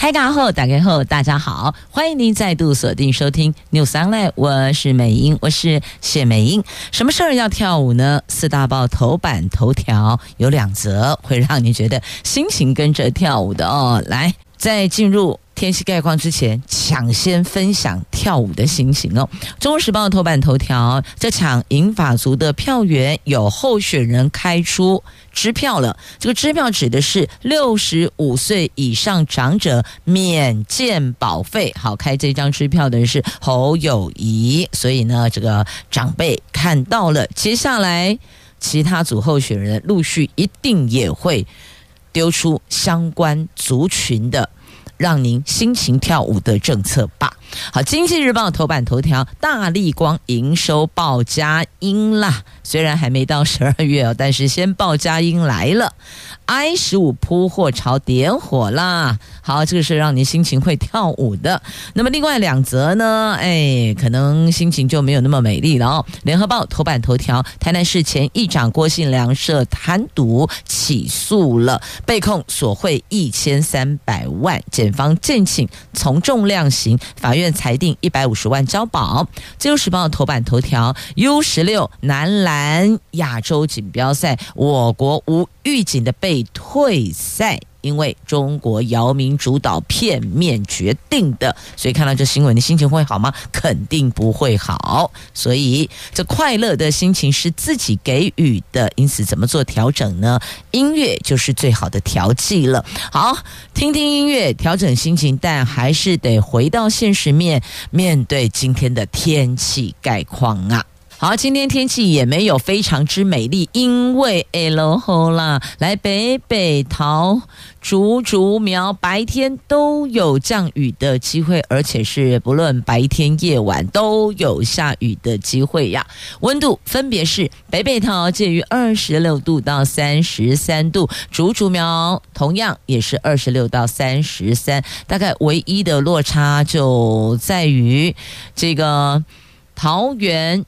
嗨，大家好，大家好，大家好，欢迎您再度锁定收听 News Online，我是美英，我是谢美英。什么事儿要跳舞呢？四大报头版头条有两则，会让你觉得心情跟着跳舞的哦。来，再进入。天气概况之前，抢先分享跳舞的心情哦。中国时报头版头条：这抢银发族的票源，有候选人开出支票了。这个支票指的是六十五岁以上长者免健保费。好，开这张支票的人是侯友谊，所以呢，这个长辈看到了，接下来其他组候选人陆续一定也会丢出相关族群的。让您心情跳舞的政策吧。好，《经济日报》头版头条：大立光营收报佳音啦。虽然还没到十二月哦，但是先报佳音来了。I 十五铺货潮点火啦！好，这个是让您心情会跳舞的。那么另外两则呢？哎，可能心情就没有那么美丽了哦。联合报头版头条：台南市前议长郭信良涉贪渎起诉了，被控索贿一千三百万，检方建请从重量刑，法院院裁定一百五十万交保。自由时报头版头条：U 十六男篮亚洲锦标赛，我国无预警的被退赛。因为中国姚明主导片面决定的，所以看到这新闻，你心情会好吗？肯定不会好。所以这快乐的心情是自己给予的，因此怎么做调整呢？音乐就是最好的调剂了。好，听听音乐调整心情，但还是得回到现实面，面对今天的天气概况啊。好，今天天气也没有非常之美丽，因为哎喽啦，来北北桃竹竹苗白天都有降雨的机会，而且是不论白天夜晚都有下雨的机会呀。温度分别是北北桃介于二十六度到三十三度，竹竹苗同样也是二十六到三十三，大概唯一的落差就在于这个桃园。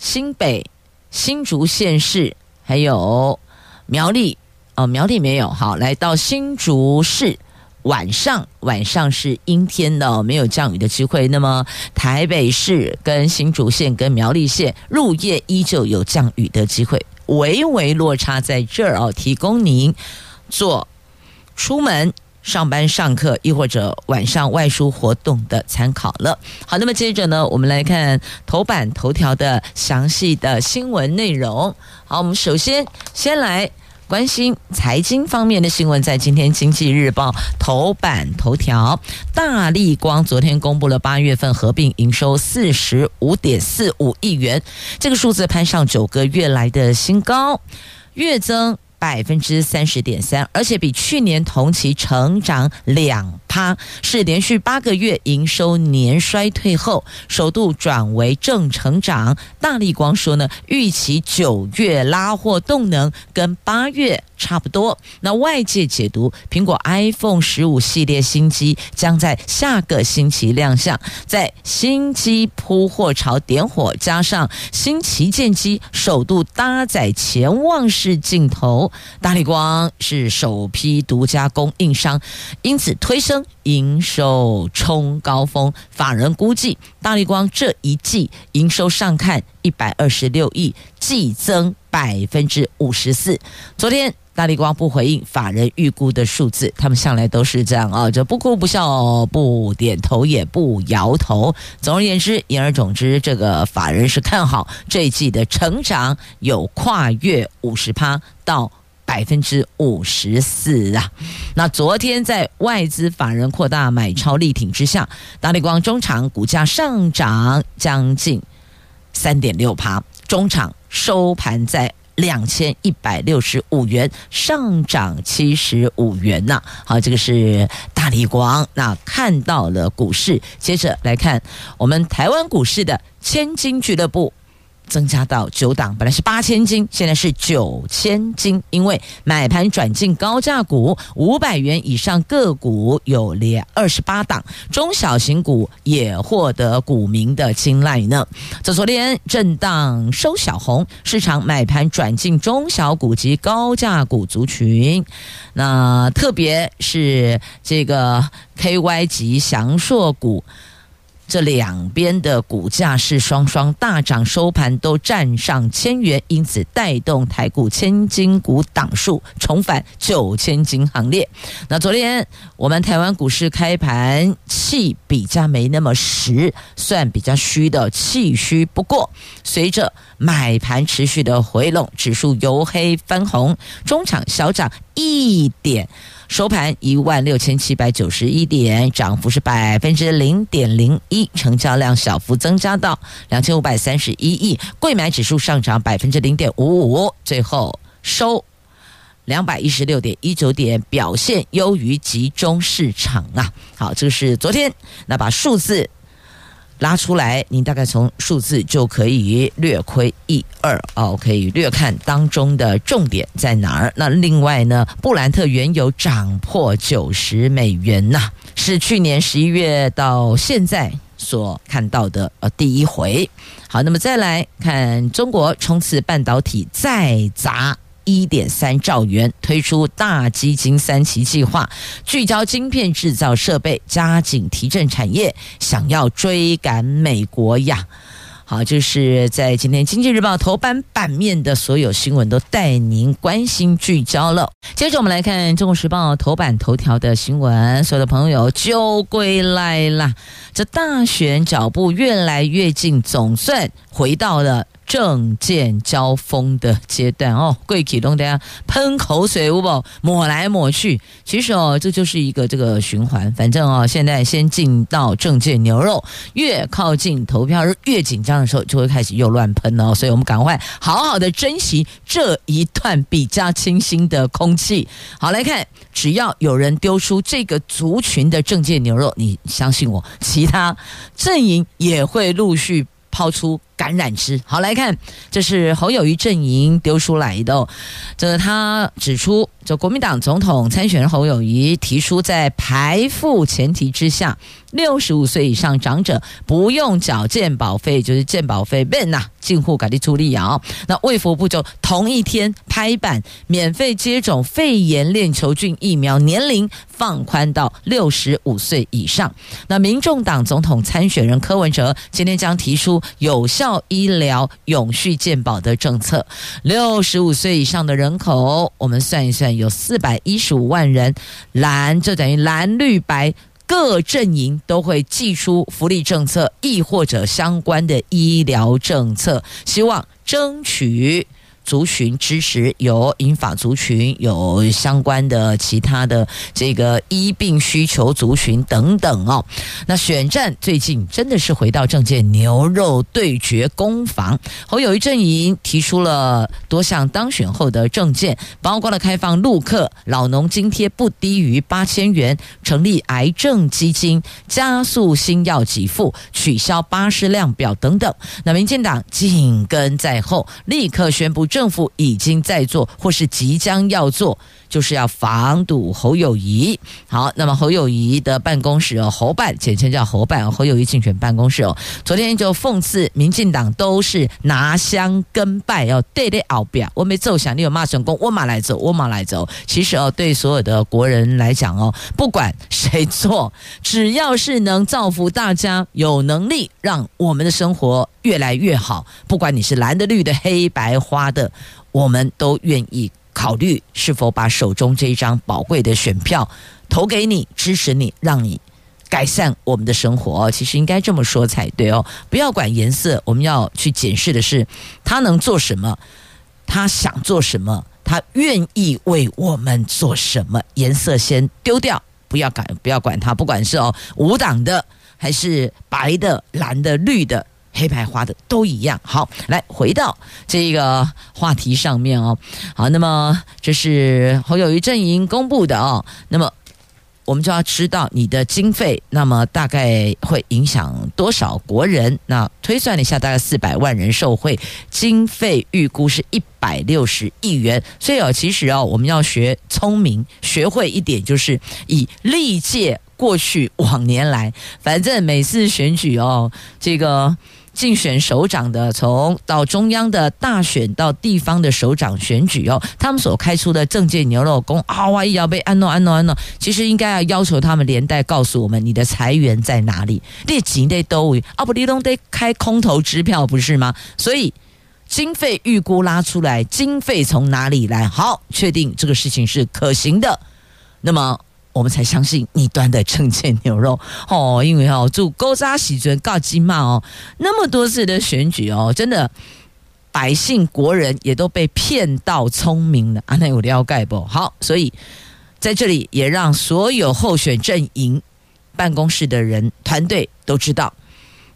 新北、新竹县市，还有苗栗哦，苗栗没有。好，来到新竹市，晚上晚上是阴天的，没有降雨的机会。那么台北市跟新竹县跟苗栗县，入夜依旧有降雨的机会，微微落差在这儿哦，提供您做出门。上班、上课，亦或者晚上外出活动的参考了。好，那么接着呢，我们来看头版头条的详细的新闻内容。好，我们首先先来关心财经方面的新闻，在今天《经济日报》头版头条，大立光昨天公布了八月份合并营收四十五点四五亿元，这个数字攀上九个月来的新高，月增。百分之三十点三，而且比去年同期成长两趴，是连续八个月营收年衰退后，首度转为正成长。大力光说呢，预期九月拉货动能跟八月差不多。那外界解读，苹果 iPhone 十五系列新机将在下个星期亮相，在新机铺货潮点火，加上新旗舰机首度搭载潜望式镜头。大力光是首批独家供应商，因此推升营收冲高峰。法人估计，大力光这一季营收上看一百二十六亿，季增百分之五十四。昨天大力光不回应法人预估的数字，他们向来都是这样啊，就不哭不笑，不点头也不摇头。总而言之，言而总之，这个法人是看好这一季的成长有跨越五十趴到。百分之五十四啊！那昨天在外资法人扩大买超力挺之下，大力光中场股价上涨将近三点六趴，中场收盘在两千一百六十五元，上涨七十五元呐。好，这个是大立光。那看到了股市，接着来看我们台湾股市的千金俱乐部。增加到九档，本来是八千金，现在是九千金，因为买盘转进高价股，五百元以上个股有连二十八档，中小型股也获得股民的青睐呢。这昨天震荡收小红，市场买盘转进中小股及高价股族群，那特别是这个 KY 级祥硕股。这两边的股价是双双大涨，收盘都站上千元，因此带动台股千金股档数重返九千金行列。那昨天我们台湾股市开盘气比较没那么实，算比较虚的气虚。不过随着买盘持续的回笼，指数由黑翻红，中场小涨一点。收盘一万六千七百九十一点，涨幅是百分之零点零一，成交量小幅增加到两千五百三十一亿，柜买指数上涨百分之零点五五，最后收两百一十六点一九点，表现优于集中市场啊。好，这个是昨天，那把数字。拉出来，您大概从数字就可以略窥一二哦，可以略看当中的重点在哪儿。那另外呢，布兰特原油涨破九十美元呐、是去年十一月到现在所看到的呃第一回。好，那么再来看中国冲刺半导体再砸。一点三兆元推出大基金三期计划，聚焦晶片制造设备，加紧提振产业，想要追赶美国呀。好，就是在今天《经济日报》头版版面的所有新闻都带您关心聚焦了。接着我们来看《中国时报》头版头条的新闻，所有的朋友就归来了。这大选脚步越来越近，总算回到了。政见交锋的阶段哦，贵启东大家喷口水，有不抹来抹去。其实哦，这就是一个这个循环。反正哦，现在先进到政见牛肉，越靠近投票日越紧张的时候，就会开始又乱喷了。所以我们赶快好好的珍惜这一段比较清新的空气。好，来看，只要有人丢出这个族群的政界牛肉，你相信我，其他阵营也会陆续抛出。感染之，好来看，这是侯友谊阵营丢出来的。这个他指出，就国民党总统参选人侯友谊提出，在排付前提之下，六十五岁以上长者不用缴健保费，就是健保费变呐，进户改地处理啊。那卫福部就同一天拍板，免费接种肺炎链球菌疫苗，年龄放宽到六十五岁以上。那民众党总统参选人柯文哲今天将提出有效。医疗永续健保的政策，六十五岁以上的人口，我们算一算，有四百一十五万人。蓝，就等于蓝绿白各阵营都会祭出福利政策，亦或者相关的医疗政策，希望争取。族群支持，有银发族群，有相关的其他的这个医病需求族群等等哦。那选战最近真的是回到政见牛肉对决攻防。侯友谊阵营提出了多项当选后的政见，包括了开放陆客老农津贴不低于八千元，成立癌症基金，加速新药给付，取消巴士量表等等。那民进党紧跟在后，立刻宣布政。政府已经在做，或是即将要做，就是要防堵侯友谊。好，那么侯友谊的办公室哦，侯办简称叫侯办，侯友谊竞选办公室哦，昨天就讽刺民进党都是拿香跟拜哦，对对奥表，我没奏响，你有骂成功，我马来走，我马来走。其实哦，对所有的国人来讲哦，不管谁做，只要是能造福大家，有能力让我们的生活。越来越好，不管你是蓝的、绿的、黑白花的，我们都愿意考虑是否把手中这一张宝贵的选票投给你，支持你，让你改善我们的生活。其实应该这么说才对哦，不要管颜色，我们要去检视的是他能做什么，他想做什么，他愿意为我们做什么。颜色先丢掉，不要管，不要管他，不管是哦无党的，还是白的、蓝的、绿的。黑白花的都一样。好，来回到这个话题上面哦。好，那么这是侯友谊阵营公布的哦。那么我们就要知道你的经费，那么大概会影响多少国人？那推算了一下，大概四百万人受惠，经费预估是一百六十亿元。所以哦，其实哦，我们要学聪明，学会一点，就是以历届过去往年来，反正每次选举哦，这个。竞选首长的，从到中央的大选到地方的首长选举哦，他们所开出的政界牛肉公啊，万一要被安诺安诺安诺，其实应该要要求他们连带告诉我们，你的财源在哪里？列几得都啊不，你都得开空头支票不是吗？所以经费预估拉出来，经费从哪里来？好，确定这个事情是可行的，那么。我们才相信你端的政见牛肉哦，因为哦，祝勾扎喜尊告金骂哦，那么多次的选举哦，真的百姓国人也都被骗到聪明了啊，那有了解不？好，所以在这里也让所有候选阵营办公室的人团队都知道，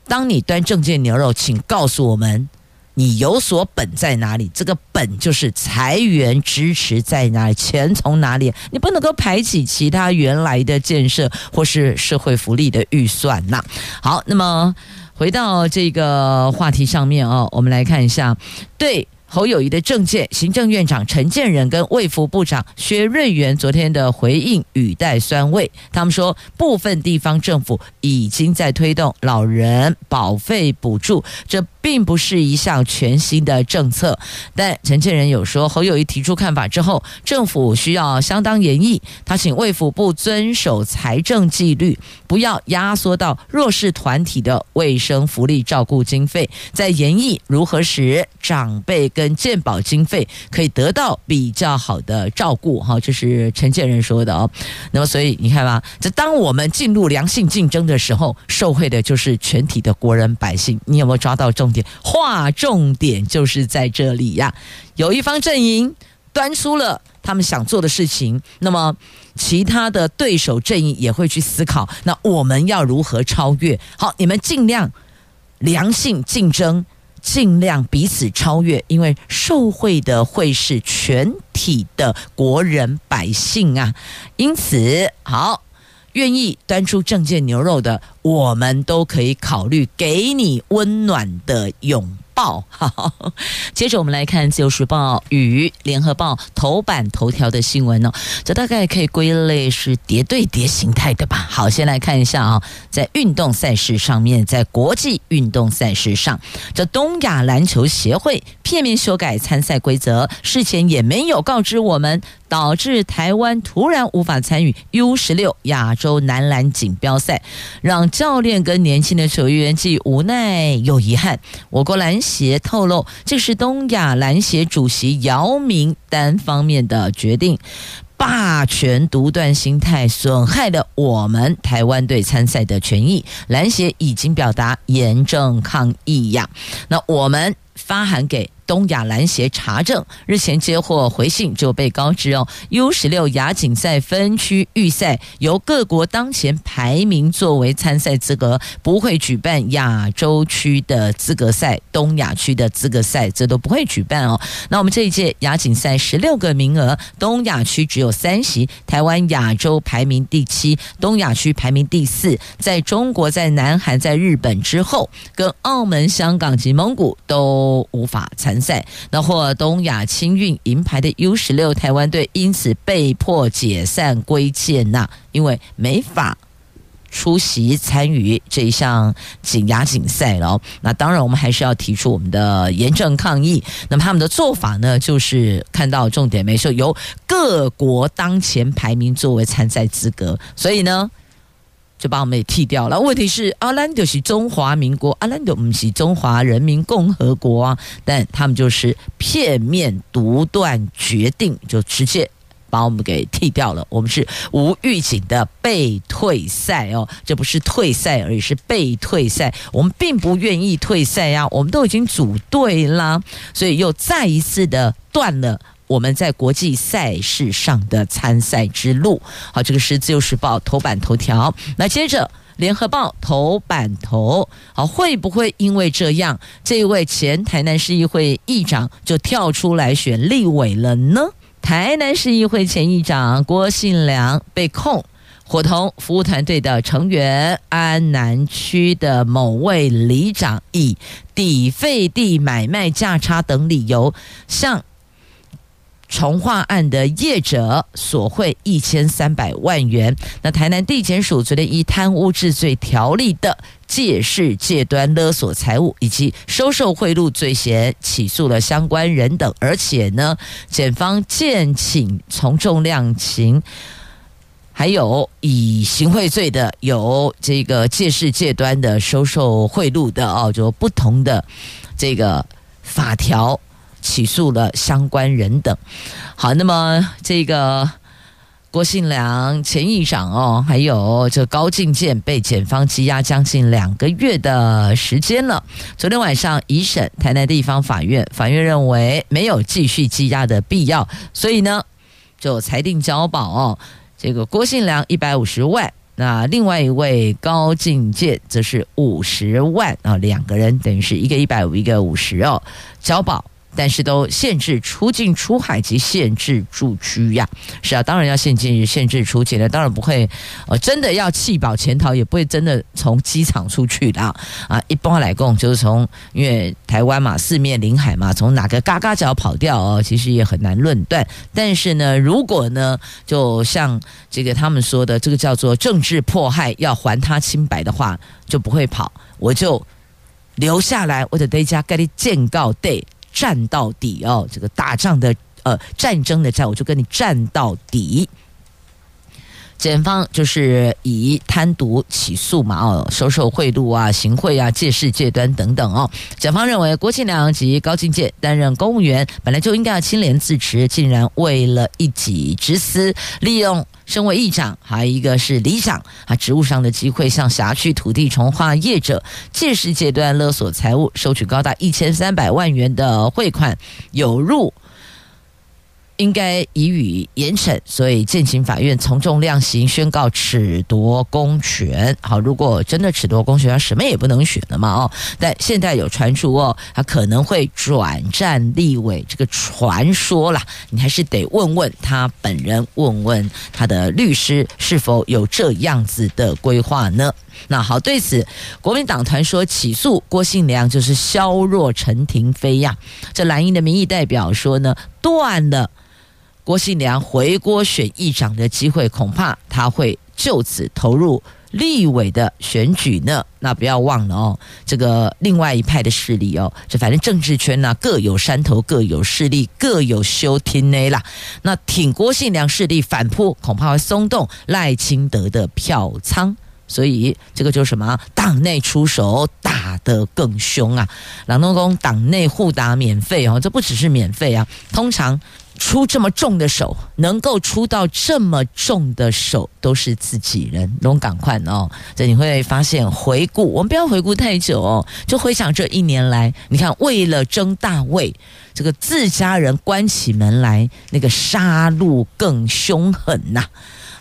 当你端政见牛肉，请告诉我们。你有所本在哪里？这个本就是财源支持在哪里？钱从哪里？你不能够排挤其他原来的建设或是社会福利的预算呐。好，那么回到这个话题上面哦，我们来看一下，对。侯友谊的政见，行政院长陈建仁跟卫福部长薛瑞元昨天的回应语带酸味。他们说，部分地方政府已经在推动老人保费补助，这并不是一项全新的政策。但陈建仁有说，侯友谊提出看法之后，政府需要相当严厉。他请卫福部遵守财政纪律，不要压缩到弱势团体的卫生福利照顾经费，在研议如何使长辈跟跟健保经费可以得到比较好的照顾，哈，这是陈建仁说的哦。那么，所以你看吧，这当我们进入良性竞争的时候，受惠的就是全体的国人百姓。你有没有抓到重点？划重点就是在这里呀。有一方阵营端出了他们想做的事情，那么其他的对手阵营也会去思考，那我们要如何超越？好，你们尽量良性竞争。尽量彼此超越，因为受惠的会是全体的国人百姓啊。因此，好，愿意端出证件牛肉的，我们都可以考虑给你温暖的拥报，好，接着我们来看《自由时报》与《联合报》头版头条的新闻哦，这大概可以归类是叠对叠形态的吧。好，先来看一下啊，在运动赛事上面，在国际运动赛事上，这东亚篮球协会片面修改参赛规则，事前也没有告知我们，导致台湾突然无法参与 U 十六亚洲男篮锦标赛，让教练跟年轻的球员既无奈又遗憾。我国篮协透露，这是东亚篮协主席姚明单方面的决定，霸权独断心态损害了我们台湾队参赛的权益，篮协已经表达严正抗议呀。那我们发函给。东亚篮协查证，日前接获回信，就被告知哦，U 十六亚锦赛分区预赛由各国当前排名作为参赛资格，不会举办亚洲区的资格赛、东亚区的资格赛，这都不会举办哦。那我们这一届亚锦赛十六个名额，东亚区只有三席，台湾亚洲排名第七，东亚区排名第四，在中国、在南韩、在日本之后，跟澳门、香港及蒙古都无法参。赛那获东亚青运银牌的 U 十六台湾队因此被迫解散归建呐，因为没法出席参与这一项锦亚锦赛了。那当然，我们还是要提出我们的严正抗议。那么他们的做法呢，就是看到重点没错，由各国当前排名作为参赛资格，所以呢。就把我们也剃掉了。问题是，阿兰就是中华民国，阿兰就不是中华人民共和国啊。但他们就是片面独断决定，就直接把我们给剃掉了。我们是无预警的被退赛哦，这不是退赛而，是被退赛。我们并不愿意退赛呀，我们都已经组队啦，所以又再一次的断了。我们在国际赛事上的参赛之路，好，这个是自由时报头版头条。那接着联合报头版头，好，会不会因为这样，这一位前台南市议会议长就跳出来选立委了呢？台南市议会前议长郭信良被控伙同服务团队的成员，安南区的某位里长以抵费地买卖价差等理由向。重化案的业者索贿一千三百万元。那台南地检署昨天以贪污治罪条例的借势借端勒索财物以及收受贿赂罪嫌起诉了相关人等，而且呢，检方建请从重量刑，还有以行贿罪的有这个借势借端的收受贿赂的哦，就不同的这个法条。起诉了相关人等。好，那么这个郭信良前议长哦，还有这高进健被检方羁押将近两个月的时间了。昨天晚上一审，台南地方法院法院认为没有继续羁押的必要，所以呢就裁定交保哦。这个郭信良一百五十万，那另外一位高进健则是五十万啊，两个人等于是一个一百五，一个五十哦，交保。但是都限制出境出海及限制住居呀，是啊，当然要限制限制出境的，当然不会，呃，真的要弃保潜逃，也不会真的从机场出去的啊。一般来讲，就是从因为台湾嘛，四面临海嘛，从哪个嘎嘎角跑掉哦，其实也很难论断。但是呢，如果呢，就像这个他们说的，这个叫做政治迫害，要还他清白的话，就不会跑，我就留下来，我就得家跟你见告对。战到底哦，这个打仗的呃战争的战，我就跟你战到底。检方就是以贪渎起诉嘛，哦，收受贿赂啊、行贿啊、借势借端等等哦。检方认为郭庆良及高进健担任公务员，本来就应该要清廉自持，竟然为了一己之私，利用身为议长，还有一个是里长啊职务上的机会，向辖区土地重划业者借势借端勒索财物，收取高达一千三百万元的汇款，有入。应该予以严惩，所以建请法院从重量刑，宣告褫夺公权。好，如果真的褫夺公权，他什么也不能选了嘛？哦，但现在有传出哦，他可能会转战立委，这个传说啦，你还是得问问他本人，问问他的律师是否有这样子的规划呢？那好，对此国民党团说起诉郭信良就是削弱陈亭妃呀。这蓝营的民意代表说呢，断了。郭信良回锅选议长的机会，恐怕他会就此投入立委的选举呢。那不要忘了哦，这个另外一派的势力哦，这反正政治圈呢、各有山头，各有势力，各有修听内啦。那挺郭信良势力反扑，恐怕会松动赖清德的票仓。所以这个就是什么？党内出手打得更凶啊！郎东公党内互打免费哦，这不只是免费啊，通常。出这么重的手，能够出到这么重的手，都是自己人。龙赶快哦，这你会发现，回顾我们不要回顾太久哦，就回想这一年来，你看为了争大位，这个自家人关起门来，那个杀戮更凶狠呐、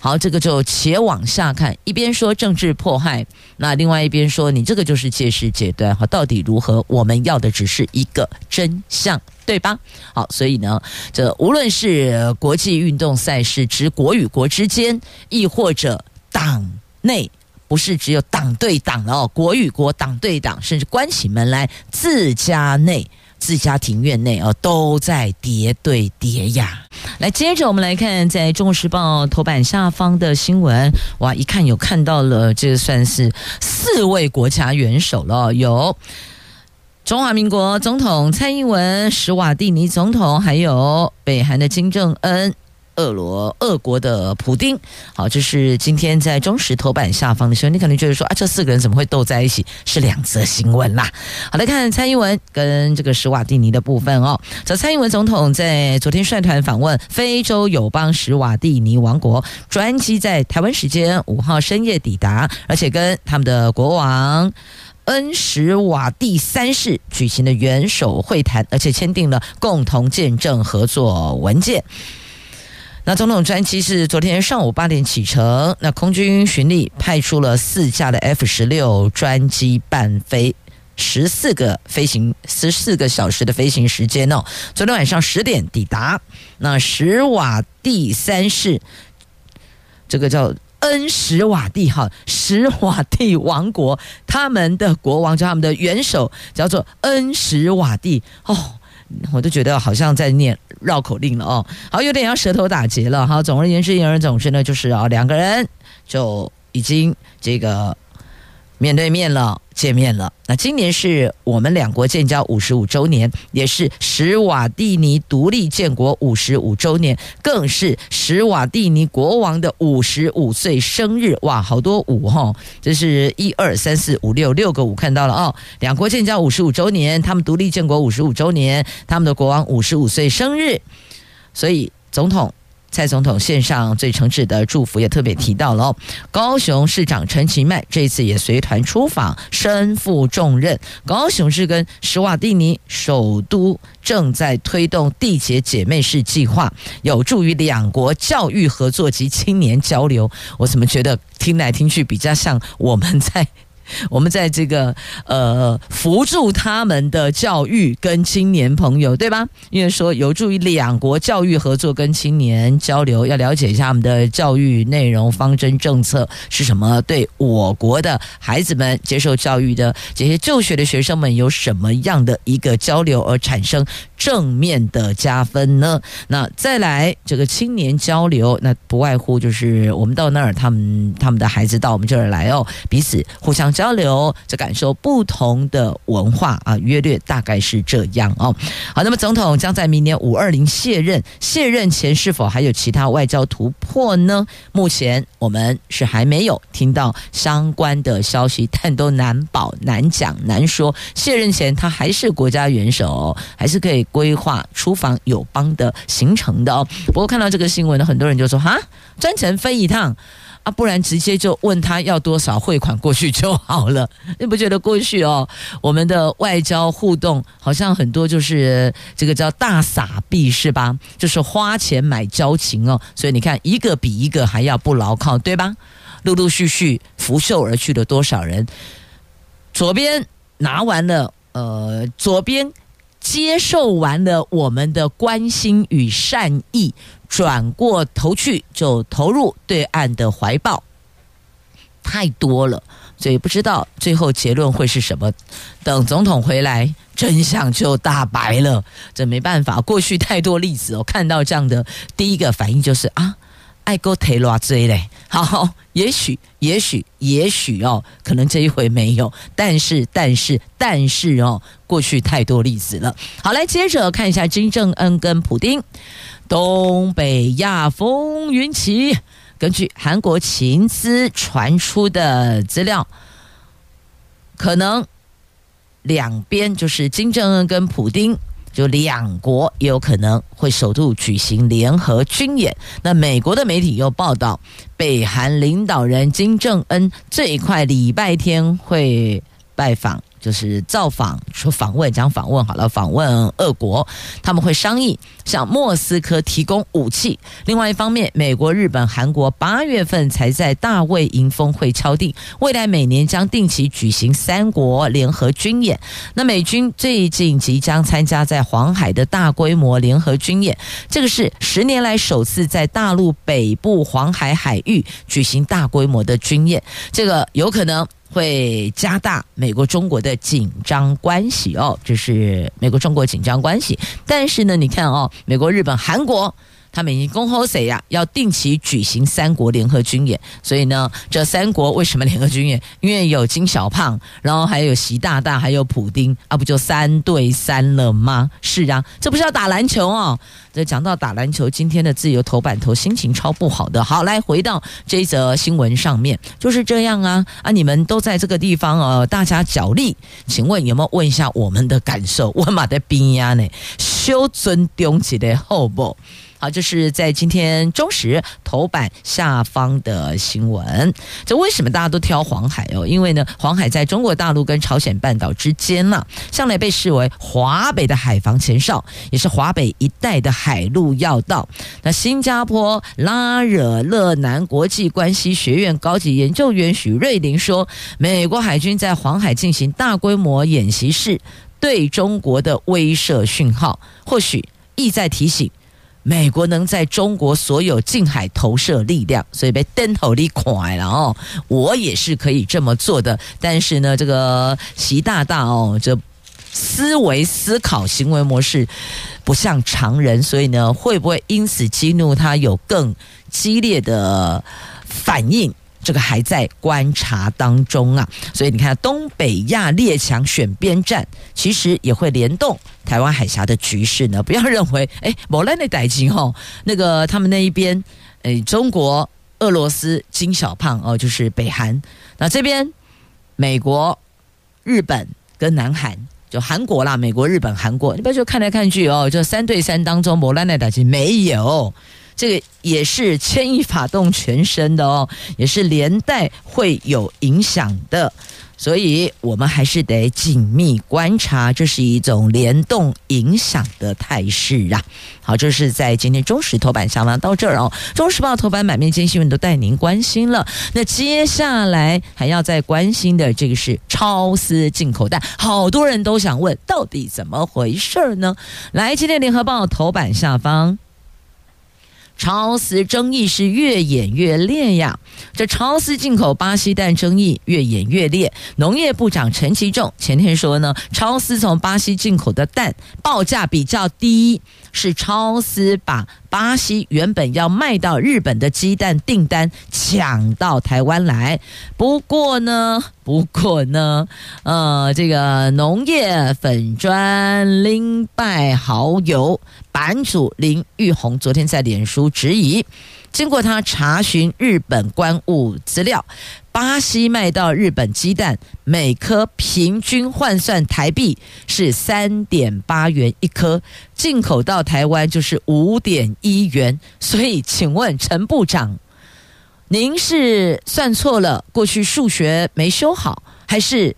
好，这个就且往下看，一边说政治迫害，那另外一边说你这个就是借势借端，好，到底如何？我们要的只是一个真相，对吧？好，所以呢，这无论是国际运动赛事之国与国之间，亦或者党内，不是只有党对党哦，国与国、党对党，甚至关起门来自家内。自家庭院内哦，都在叠对叠呀。来，接着我们来看，在《中国时报》头版下方的新闻，哇，一看有看到了，这算是四位国家元首了，有中华民国总统蔡英文、史瓦蒂尼总统，还有北韩的金正恩。俄罗俄国的普丁，好，这是今天在中时头版下方的时候，你可能觉得说啊，这四个人怎么会斗在一起？是两则新闻啦。好，来看蔡英文跟这个史瓦蒂尼的部分哦。这蔡英文总统在昨天率团访问非洲友邦史瓦蒂尼王国，专机在台湾时间五号深夜抵达，而且跟他们的国王恩什瓦蒂三世举行了元首会谈，而且签订了共同见证合作文件。那总统专机是昨天上午八点启程，那空军巡力派出了四架的 F 十六专机伴飞，十四个飞行十四个小时的飞行时间哦。昨天晚上十点抵达，那史瓦蒂三世，这个叫恩史瓦蒂哈，史瓦蒂王国，他们的国王叫他们的元首叫做恩史瓦蒂哦，我都觉得好像在念绕口令了哦，好，有点要舌头打结了哈。总而言之，言而总之呢，就是啊，两个人就已经这个。面对面了，见面了。那今年是我们两国建交五十五周年，也是史瓦蒂尼独立建国五十五周年，更是史瓦蒂尼国王的五十五岁生日。哇，好多五哈！这是一二三四五六六个五，看到了哦。两国建交五十五周年，他们独立建国五十五周年，他们的国王五十五岁生日，所以总统。蔡总统献上最诚挚的祝福，也特别提到了，高雄市长陈其迈这次也随团出访，身负重任。高雄市跟史瓦蒂尼首都正在推动缔结姐妹市计划，有助于两国教育合作及青年交流。我怎么觉得听来听去比较像我们在。我们在这个呃扶助他们的教育跟青年朋友，对吧？因为说有助于两国教育合作跟青年交流，要了解一下他们的教育内容、方针政策是什么，对我国的孩子们接受教育的这些就学的学生们有什么样的一个交流而产生正面的加分呢？那再来这个青年交流，那不外乎就是我们到那儿，他们他们的孩子到我们这儿来哦，彼此互相交。流，就感受不同的文化啊，约略大概是这样哦。好，那么总统将在明年五二零卸任，卸任前是否还有其他外交突破呢？目前我们是还没有听到相关的消息，但都难保、难讲、难说。卸任前他还是国家元首，还是可以规划出访友邦的行程的哦。不过看到这个新闻呢，很多人就说：哈，专程飞一趟。啊，不然直接就问他要多少汇款过去就好了。你不觉得过去哦，我们的外交互动好像很多就是这个叫大撒币是吧？就是花钱买交情哦。所以你看，一个比一个还要不牢靠，对吧？陆陆续续拂袖而去的多少人？左边拿完了，呃，左边接受完了我们的关心与善意。转过头去就投入对岸的怀抱，太多了，所以不知道最后结论会是什么。等总统回来，真相就大白了。这没办法，过去太多例子哦。看到这样的第一个反应就是啊，爱国提偌济嘞。好，也许，也许，也许哦，可能这一回没有，但是，但是，但是哦，过去太多例子了。好，来接着看一下金正恩跟普丁。东北亚风云起，根据韩国情资传出的资料，可能两边就是金正恩跟普丁，就两国也有可能会首度举行联合军演。那美国的媒体又报道，北韩领导人金正恩最快礼拜天会拜访。就是造访说访问讲访问好了，访问俄国，他们会商议向莫斯科提供武器。另外一方面，美国、日本、韩国八月份才在大卫营峰会敲定，未来每年将定期举行三国联合军演。那美军最近即将参加在黄海的大规模联合军演，这个是十年来首次在大陆北部黄海海域举行大规模的军演，这个有可能。会加大美国中国的紧张关系哦，这是美国中国紧张关系。但是呢，你看哦，美国、日本、韩国。他们已经恭候谁呀？要定期举行三国联合军演，所以呢，这三国为什么联合军演？因为有金小胖，然后还有习大大，还有普丁啊，不就三对三了吗？是啊，这不是要打篮球哦。这讲到打篮球，今天的自由头版头心情超不好的。好，来回到这一则新闻上面，就是这样啊啊！你们都在这个地方呃，大家角力，请问有没有问一下我们的感受？我马在边呀呢，修尊重起来好不？好，这是在今天中时头版下方的新闻。这为什么大家都挑黄海哦？因为呢，黄海在中国大陆跟朝鲜半岛之间嘛，向来被视为华北的海防前哨，也是华北一带的海陆要道。那新加坡拉惹勒南国际关系学院高级研究员许瑞麟说，美国海军在黄海进行大规模演习是对中国的威慑讯号，或许意在提醒。美国能在中国所有近海投射力量，所以被灯头里垮了哦。我也是可以这么做的，但是呢，这个习大大哦，这思维思考行为模式不像常人，所以呢，会不会因此激怒他有更激烈的反应？这个还在观察当中啊。所以你看，东北亚列强选边站，其实也会联动台湾海峡的局势呢。不要认为，哎，某人的歹情哦，那个他们那一边，哎，中国、俄罗斯、金小胖哦，就是北韩。那这边，美国、日本跟南韩。就韩国啦，美国、日本、韩国，你不要就看来看去哦，就三对三当中，莫兰奈打击没有，这个也是牵一发动全身的哦，也是连带会有影响的。所以我们还是得紧密观察，这是一种联动影响的态势啊。好，这是在今天中时头版下方到这儿哦。中时报头版版面今天新闻都带您关心了。那接下来还要再关心的这个是超丝进口蛋，好多人都想问，到底怎么回事呢？来，今天联合报头版下方。超丝争议是越演越烈呀！这超丝进口巴西蛋争议越演越烈。农业部长陈其仲前天说呢，超丝从巴西进口的蛋报价比较低，是超丝把巴西原本要卖到日本的鸡蛋订单抢到台湾来。不过呢，不过呢，呃，这个农业粉砖林拜好友。版主林玉红昨天在脸书质疑，经过他查询日本关务资料，巴西卖到日本鸡蛋每颗平均换算台币是三点八元一颗，进口到台湾就是五点一元。所以，请问陈部长，您是算错了，过去数学没修好，还是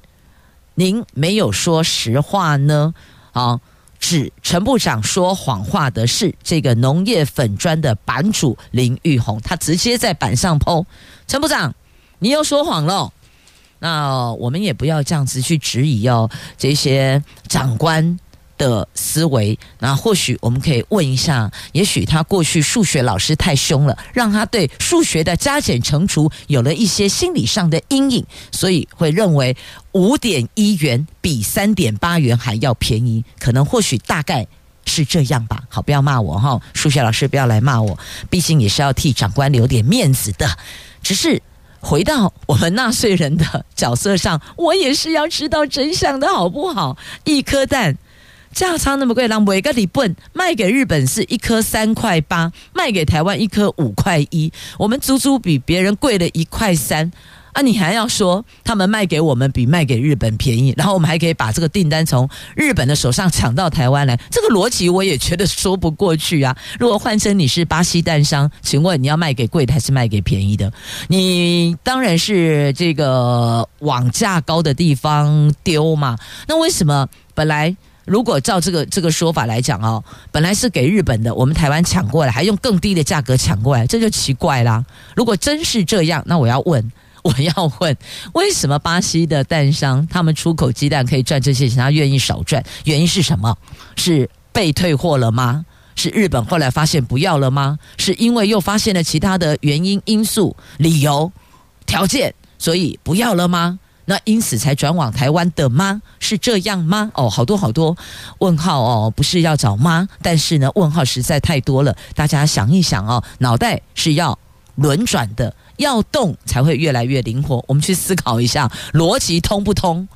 您没有说实话呢？啊？指陈部长说谎话的是这个农业粉砖的版主林玉红，他直接在板上 po，陈部长，你又说谎了。那我们也不要这样子去质疑哦，这些长官。的思维，那或许我们可以问一下，也许他过去数学老师太凶了，让他对数学的加减乘除有了一些心理上的阴影，所以会认为五点一元比三点八元还要便宜，可能或许大概是这样吧。好，不要骂我哈，数学老师不要来骂我，毕竟也是要替长官留点面子的。只是回到我们纳税人的角色上，我也是要知道真相的好不好？一颗蛋。价差那么贵，让每个礼本卖给日本是一颗三块八，卖给台湾一颗五块一，我们足足比别人贵了一块三啊！你还要说他们卖给我们比卖给日本便宜，然后我们还可以把这个订单从日本的手上抢到台湾来，这个逻辑我也觉得说不过去啊！如果换成你是巴西蛋商，请问你要卖给贵的还是卖给便宜的？你当然是这个往价高的地方丢嘛？那为什么本来？如果照这个这个说法来讲哦，本来是给日本的，我们台湾抢过来，还用更低的价格抢过来，这就奇怪啦。如果真是这样，那我要问，我要问，为什么巴西的蛋商他们出口鸡蛋可以赚这些钱，他愿意少赚？原因是什么？是被退货了吗？是日本后来发现不要了吗？是因为又发现了其他的原因、因素、理由、条件，所以不要了吗？那因此才转往台湾的吗？是这样吗？哦，好多好多问号哦，不是要找吗？但是呢，问号实在太多了。大家想一想哦，脑袋是要轮转的，要动才会越来越灵活。我们去思考一下，逻辑通不通？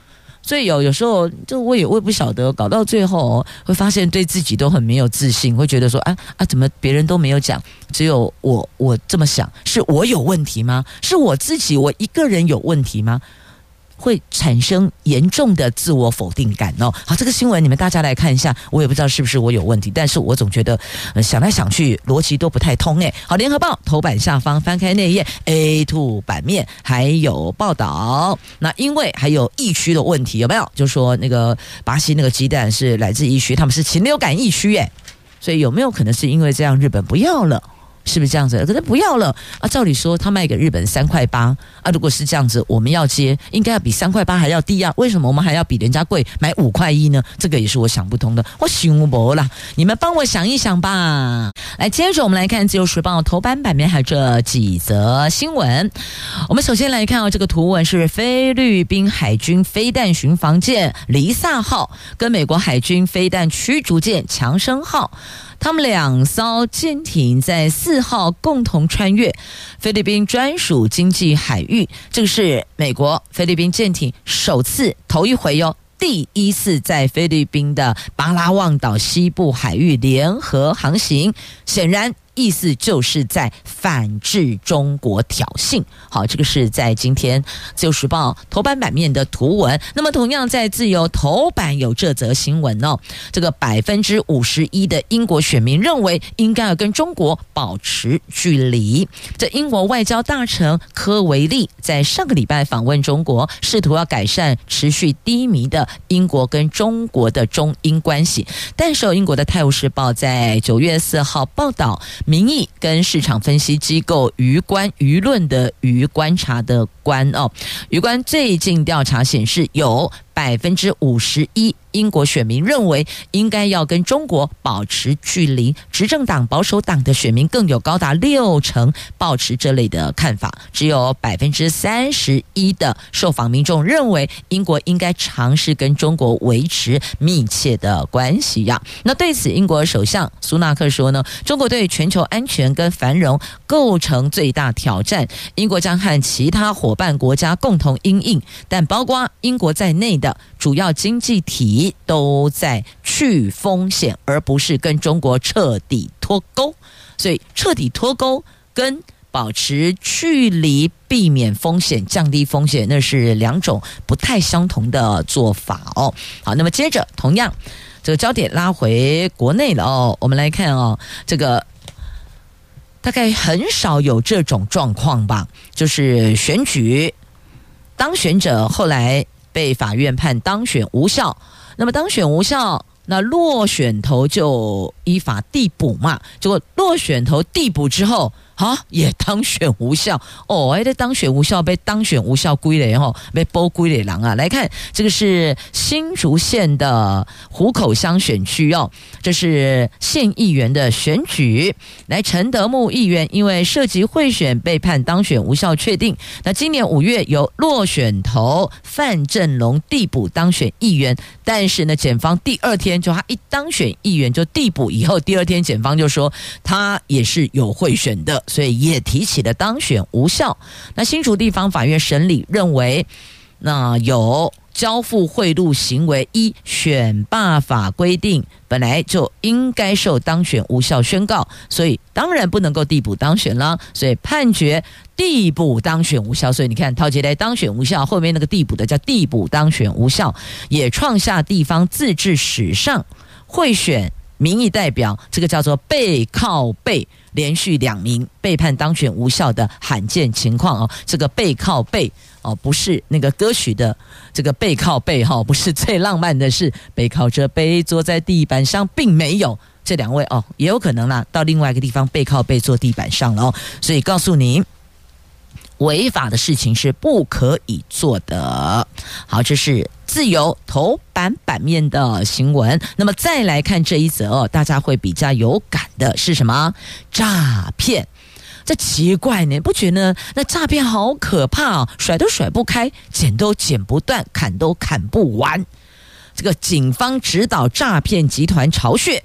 所以有有时候，就我也我也不晓得，搞到最后会发现对自己都很没有自信，会觉得说啊啊，怎么别人都没有讲，只有我我这么想，是我有问题吗？是我自己我一个人有问题吗？会产生严重的自我否定感哦。好，这个新闻你们大家来看一下，我也不知道是不是我有问题，但是我总觉得、呃、想来想去逻辑都不太通诶。好，联合报头版下方翻开那页 A two 版面还有报道，那因为还有疫区的问题有没有？就说那个巴西那个鸡蛋是来自疫区，他们是禽流感疫区诶，所以有没有可能是因为这样日本不要了？是不是这样子？可是不要了啊！照理说他卖给日本三块八啊，如果是这样子，我们要接，应该要比三块八还要低啊？为什么我们还要比人家贵买五块一呢？这个也是我想不通的。我想不啦，你们帮我想一想吧。来，接着我们来看《自由时报》头版版面还有这几则新闻。我们首先来看到这个图文是菲律宾海军飞弹巡防舰“黎萨号”跟美国海军飞弹驱逐舰“强生号”。他们两艘舰艇在四号共同穿越菲律宾专属经济海域，这个是美国菲律宾舰艇首次头一回哟，第一次在菲律宾的巴拉望岛西部海域联合航行，显然。意思就是在反制中国挑衅。好，这个是在今天《自由时报》头版版面的图文。那么，同样在《自由》头版有这则新闻哦。这个百分之五十一的英国选民认为应该要跟中国保持距离。这英国外交大臣科维利在上个礼拜访问中国，试图要改善持续低迷的英国跟中国的中英关系。但是，有英国的《泰晤士报》在九月四号报道。民意跟市场分析机构舆观舆论的舆观察的观哦，舆观最近调查显示有。百分之五十一英国选民认为应该要跟中国保持距离，执政党保守党的选民更有高达六成保持这类的看法，只有百分之三十一的受访民众认为英国应该尝试跟中国维持密切的关系呀。那对此，英国首相苏纳克说呢，中国对全球安全跟繁荣构成最大挑战，英国将和其他伙伴国家共同因应，但包括英国在内的。主要经济体都在去风险，而不是跟中国彻底脱钩。所以，彻底脱钩跟保持距离、避免风险、降低风险，那是两种不太相同的做法哦。好，那么接着，同样这个焦点拉回国内了哦。我们来看哦，这个大概很少有这种状况吧，就是选举当选者后来。被法院判当选无效，那么当选无效，那落选头就依法递补嘛。结果落选头递补之后。啊，也当选无效哦！哎，这当选无效被当选无效归了，然后被剥归了狼啊！来看这个是新竹县的湖口乡选区哦，这是县议员的选举。来，陈德木议员因为涉及贿选被判当选无效确定。那今年五月由落选头范振龙递补当选议员，但是呢，检方第二天就他一当选议员就递补以后，第二天检方就说他也是有贿选的。所以也提起了当选无效。那新竹地方法院审理认为，那有交付贿赂行为，依选罢法规定，本来就应该受当选无效宣告，所以当然不能够递补当选了。所以判决递补当选无效。所以你看，陶杰来当选无效，后面那个递补的叫递补当选无效，也创下地方自治史上贿选民意代表这个叫做背靠背。连续两名被判当选无效的罕见情况哦，这个背靠背哦，不是那个歌曲的这个背靠背哈，不是最浪漫的是背靠着背坐在地板上，并没有这两位哦，也有可能啦，到另外一个地方背靠背坐地板上了哦，所以告诉您。违法的事情是不可以做的。好，这是自由头版版面的新闻。那么再来看这一则，大家会比较有感的是什么？诈骗。这奇怪呢，不觉得那诈骗好可怕哦，甩都甩不开，剪都剪不断，砍都砍不完。这个警方指导诈骗集团巢穴，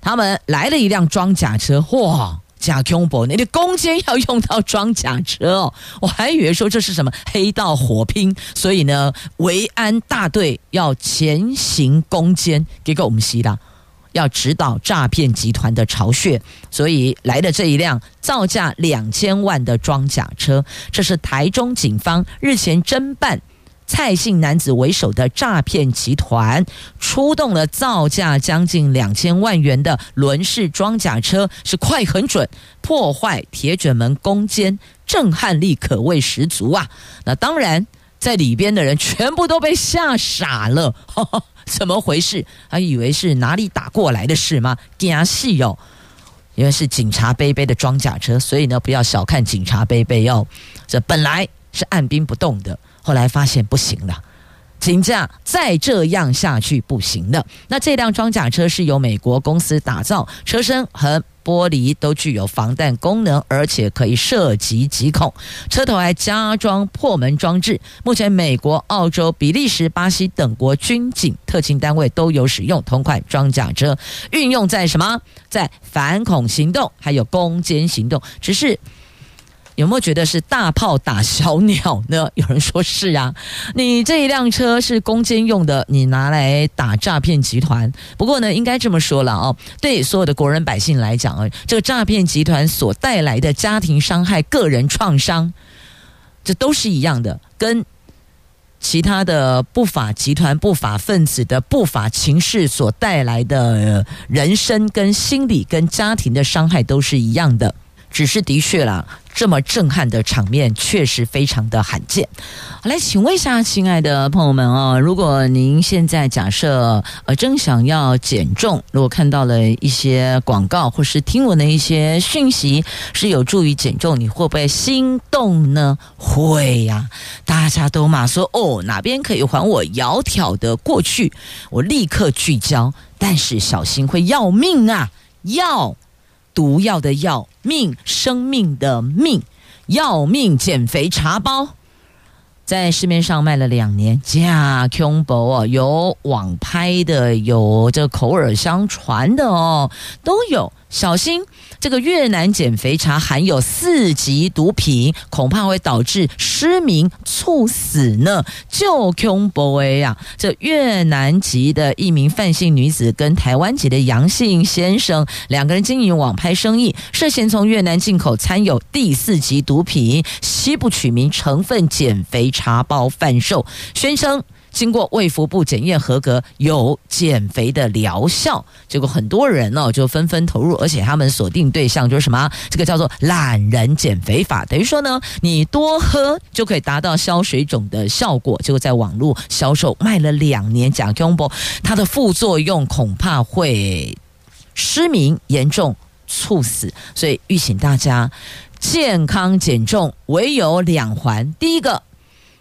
他们来了一辆装甲车，哇！假恐怖，你的攻坚要用到装甲车哦，我还以为说这是什么黑道火拼，所以呢，维安大队要前行攻坚，给个我们西啦，要指导诈骗集团的巢穴，所以来的这一辆造价两千万的装甲车，这是台中警方日前侦办。蔡姓男子为首的诈骗集团出动了造价将近两千万元的轮式装甲车，是快很准，破坏铁卷门攻坚，震撼力可谓十足啊！那当然，在里边的人全部都被吓傻了，呵呵，怎么回事？还以为是哪里打过来的事吗？惊死哦！因为是警察杯杯的装甲车，所以呢，不要小看警察杯杯哦。这本来是按兵不动的，后来发现不行了。请假再这样下去不行的。那这辆装甲车是由美国公司打造，车身和玻璃都具有防弹功能，而且可以射击击孔。车头还加装破门装置。目前，美国、澳洲、比利时、巴西等国军警特勤单位都有使用同款装甲车，运用在什么？在反恐行动，还有攻坚行动。只是。有没有觉得是大炮打小鸟呢？有人说是啊，你这一辆车是攻坚用的，你拿来打诈骗集团。不过呢，应该这么说了哦，对所有的国人百姓来讲啊，这个诈骗集团所带来的家庭伤害、个人创伤，这都是一样的，跟其他的不法集团、不法分子的不法情势所带来的人身、跟心理、跟家庭的伤害都是一样的。只是的确啦，这么震撼的场面确实非常的罕见。好，来，请问一下，亲爱的朋友们哦，如果您现在假设呃正想要减重，如果看到了一些广告或是听闻的一些讯息是有助于减重，你会不会心动呢？会呀，大家都嘛说哦，哪边可以还我窈窕的过去？我立刻聚焦，但是小心会要命啊，要。毒药的药，命生命的命，要命减肥茶包，在市面上卖了两年，假恐怖哦，有网拍的，有这口耳相传的哦，都有，小心。这个越南减肥茶含有四级毒品，恐怕会导致失明、猝死呢。就恐怖呀！这越南籍的一名范姓女子跟台湾籍的杨姓先生两个人经营网拍生意，涉嫌从越南进口掺有第四级毒品西部曲名成分减肥茶包贩售，宣称。经过卫福部检验合格，有减肥的疗效，结果很多人呢就纷纷投入，而且他们锁定对象就是什么？这个叫做懒人减肥法，等于说呢，你多喝就可以达到消水肿的效果。结果在网络销售卖了两年，假恐怖，它的副作用恐怕会失明、严重猝死，所以吁请大家健康减重唯有两环，第一个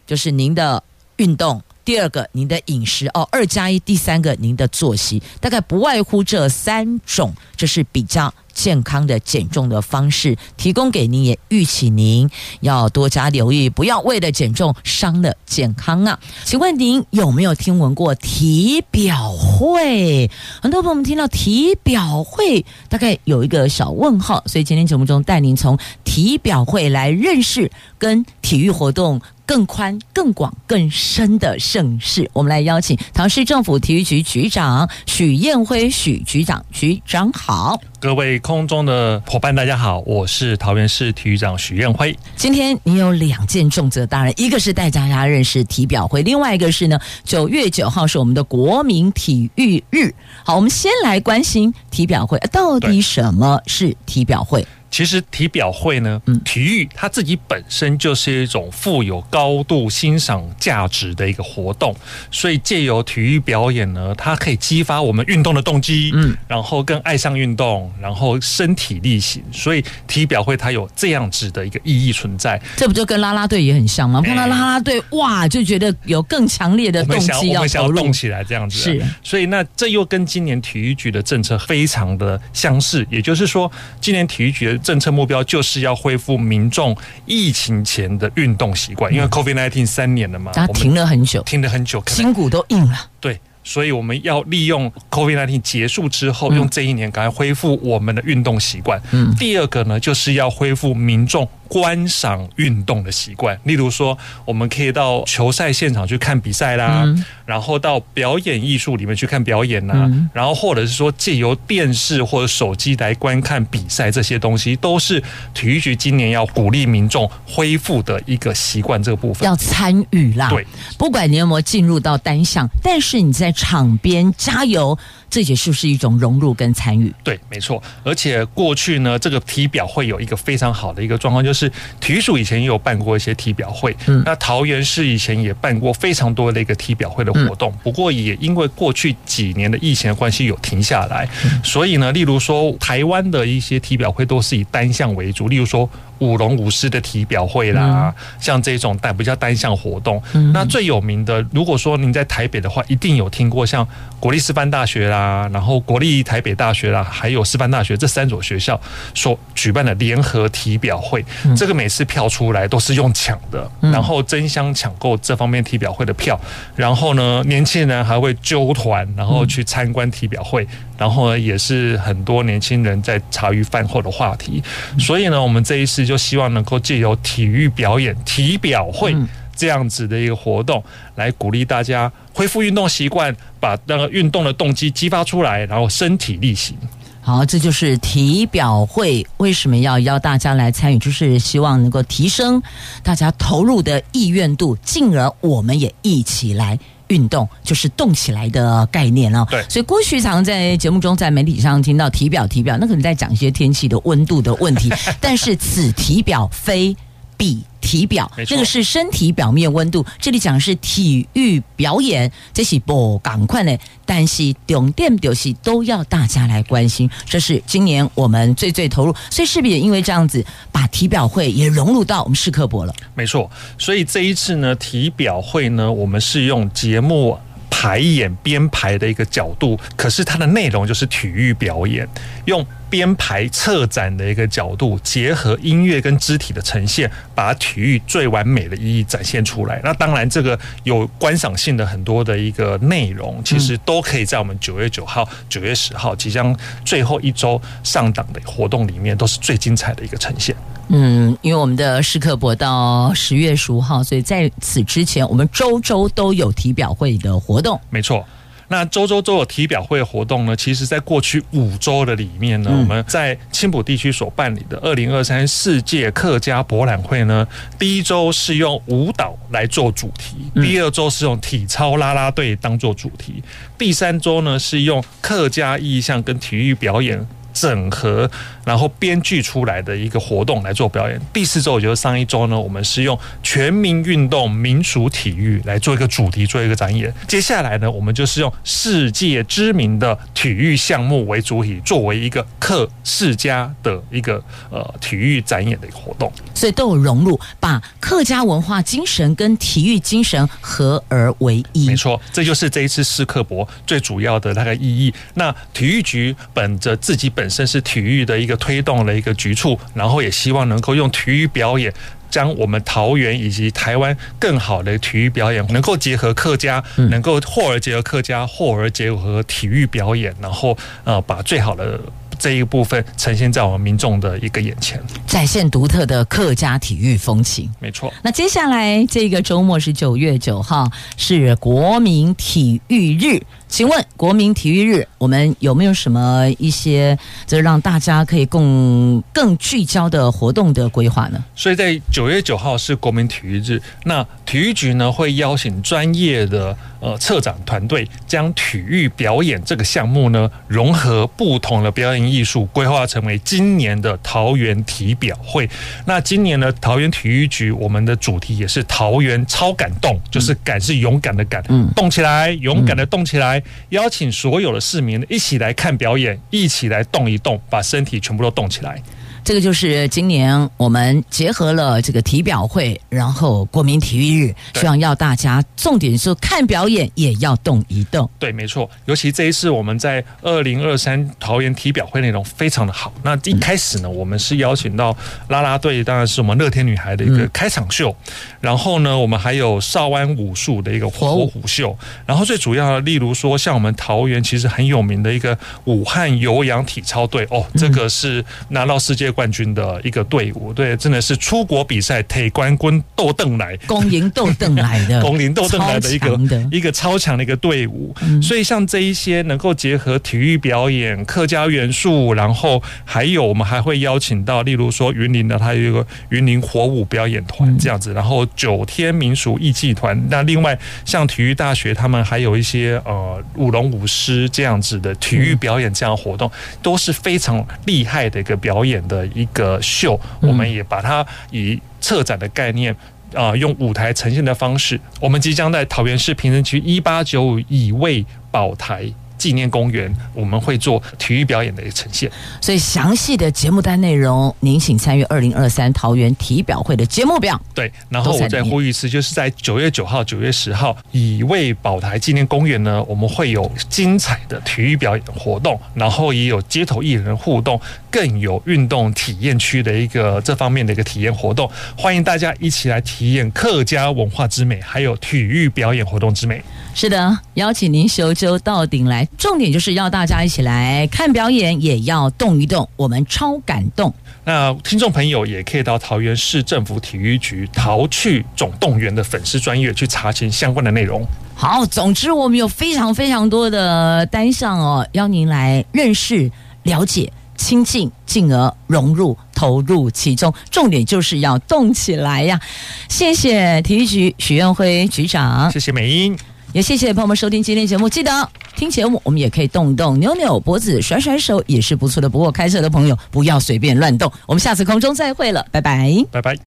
就是您的运动。第二个，您的饮食哦，二加一；第三个，您的作息，大概不外乎这三种，这是比较健康的减重的方式，提供给您，也预期您要多加留意，不要为了减重伤了健康啊！请问您有没有听闻过体表会？很多朋友们听到体表会，大概有一个小问号，所以今天节目中带您从体表会来认识跟体育活动。更宽、更广、更深的盛世，我们来邀请桃市政府体育局局长许燕辉许局长，局长好。各位空中的伙伴，大家好，我是桃园市体育长许彦辉。今天你有两件重责大任，一个是带大家认识体表会，另外一个是呢，九月九号是我们的国民体育日。好，我们先来关心体表会，到底什么是体表会？其实体表会呢，体育它自己本身就是一种富有高度欣赏价值的一个活动，所以借由体育表演呢，它可以激发我们运动的动机，嗯，然后更爱上运动，然后身体力行，所以体表会它有这样子的一个意义存在。这不就跟啦啦队也很像吗？看到啦啦队，哇，就觉得有更强烈的动机要想要动起来，这样子是。所以那这又跟今年体育局的政策非常的相似，也就是说，今年体育局的。政策目标就是要恢复民众疫情前的运动习惯，因为 COVID-19 三年了嘛，他停了很久，停了很久，筋骨都硬了。对。所以我们要利用 COVID-19 结束之后，用这一年赶快恢复我们的运动习惯。嗯，第二个呢，就是要恢复民众观赏运动的习惯。例如说，我们可以到球赛现场去看比赛啦，然后到表演艺术里面去看表演啦，然后或者是说借由电视或者手机来观看比赛，这些东西都是体育局今年要鼓励民众恢复的一个习惯。这个部分要参与啦，对，不管你有没有进入到单项，但是你在。场边加油，这也是不是一种融入跟参与？对，没错。而且过去呢，这个体表会有一个非常好的一个状况，就是体育署以前也有办过一些体表会。嗯，那桃园市以前也办过非常多的一个体表会的活动，不过也因为过去几年的疫情的关系有停下来，所以呢，例如说台湾的一些体表会都是以单项为主，例如说。舞龙舞狮的体表会啦，嗯、像这种单比较单项活动，嗯、那最有名的，如果说您在台北的话，一定有听过像国立师范大学啦，然后国立台北大学啦，还有师范大学这三所学校所举办的联合体表会，嗯、这个每次票出来都是用抢的，嗯、然后争相抢购这方面体表会的票，然后呢，年轻人还会揪团，然后去参观体表会。然后呢，也是很多年轻人在茶余饭后的话题。所以呢，我们这一次就希望能够借由体育表演、体表会这样子的一个活动，来鼓励大家恢复运动习惯，把那个运动的动机激发出来，然后身体力行。好，这就是体表会为什么要邀大家来参与，就是希望能够提升大家投入的意愿度，进而我们也一起来。运动就是动起来的概念哦。对，所以郭旭常在节目中、在媒体上听到体表、体表，那可能在讲一些天气的温度的问题。但是此体表非彼体表，没错，那个是身体表面温度。这里讲的是体育表演，这是不赶快呢，但是重点就是都要大家来关心。这是今年我们最最投入，所以是不是也因为这样子，把体表会也融入到我们视课博了。没错，所以这一次呢，体表会呢，我们是用节目。排演编排的一个角度，可是它的内容就是体育表演，用编排策展的一个角度，结合音乐跟肢体的呈现，把体育最完美的意义展现出来。那当然，这个有观赏性的很多的一个内容，其实都可以在我们九月九号、九月十号即将最后一周上档的活动里面，都是最精彩的一个呈现。嗯，因为我们的视课博到十月十五号，所以在此之前，我们周周都有体表会的活动。没错，那周周周有体表会活动呢。其实，在过去五周的里面呢，嗯、我们在青浦地区所办理的二零二三世界客家博览会呢，第一周是用舞蹈来做主题，第二周是用体操啦啦队当做主题，第三周呢是用客家意象跟体育表演。整合，然后编剧出来的一个活动来做表演。第四周，也就是上一周呢，我们是用全民运动、民俗体育来做一个主题，做一个展演。接下来呢，我们就是用世界知名的体育项目为主体，作为一个客世家的一个呃体育展演的一个活动。所以都有融入，把客家文化精神跟体育精神合而为一。没错，这就是这一次世客博最主要的那个意义。那体育局本着自己本本身是体育的一个推动了一个局促，然后也希望能够用体育表演，将我们桃园以及台湾更好的体育表演，能够结合客家，能够或而结合客家，或而结合体育表演，然后呃，把最好的。这一部分呈现在我们民众的一个眼前，展现独特的客家体育风情。没错。那接下来这个周末是九月九号，是国民体育日。请问国民体育日，我们有没有什么一些，就是让大家可以更更聚焦的活动的规划呢？所以在九月九号是国民体育日，那体育局呢会邀请专业的。呃，策展团队将体育表演这个项目呢，融合不同的表演艺术，规划成为今年的桃园体表会。那今年呢桃园体育局，我们的主题也是桃园超感动，就是感是勇敢的感，嗯，动起来，勇敢的动起来，邀请所有的市民一起来看表演，一起来动一动，把身体全部都动起来。这个就是今年我们结合了这个体表会，然后国民体育日，希望要大家重点是看表演也要动一动。对，没错。尤其这一次我们在二零二三桃园体表会内容非常的好。那一开始呢，我们是邀请到啦啦队，当然是我们乐天女孩的一个开场秀。然后呢，我们还有少安武术的一个火虎秀。然后最主要的，例如说像我们桃园其实很有名的一个武汉有氧体操队哦，这个是拿到世界。界冠军的一个队伍，对，真的是出国比赛铁冠军斗邓来，公赢斗邓来的，公赢斗邓来的一个一个超强的一个队伍。嗯、所以像这一些能够结合体育表演、客家元素，然后还有我们还会邀请到，例如说云林的，它有一个云林火舞表演团这样子，然后九天民俗艺伎团。那另外像体育大学，他们还有一些呃舞龙舞狮这样子的体育表演这样的活动，都是非常厉害的一个表演的一个秀。我们也把它以策展的概念啊、呃，用舞台呈现的方式，我们即将在桃园市平镇区一八九五乙未宝台。纪念公园，我们会做体育表演的一个呈现，所以详细的节目单内容，您请参与二零二三桃园体表会的节目表。对，然后我再呼吁一次，就是在九月九号、九月十号，以为宝台纪念公园呢，我们会有精彩的体育表演活动，然后也有街头艺人互动，更有运动体验区的一个这方面的一个体验活动，欢迎大家一起来体验客家文化之美，还有体育表演活动之美。是的，邀请您修究到顶来，重点就是要大家一起来看表演，也要动一动，我们超感动。那听众朋友也可以到桃园市政府体育局“桃去总动员”的粉丝专业去查询相关的内容。好，总之我们有非常非常多的单项哦，邀您来认识、了解、亲近，进而融入、投入其中。重点就是要动起来呀！谢谢体育局许愿辉局长，谢谢美英。也谢谢朋友们收听今天节目，记得听节目，我们也可以动动、扭扭脖子、甩甩手，也是不错的。不过开车的朋友不要随便乱动。我们下次空中再会了，拜拜，拜拜。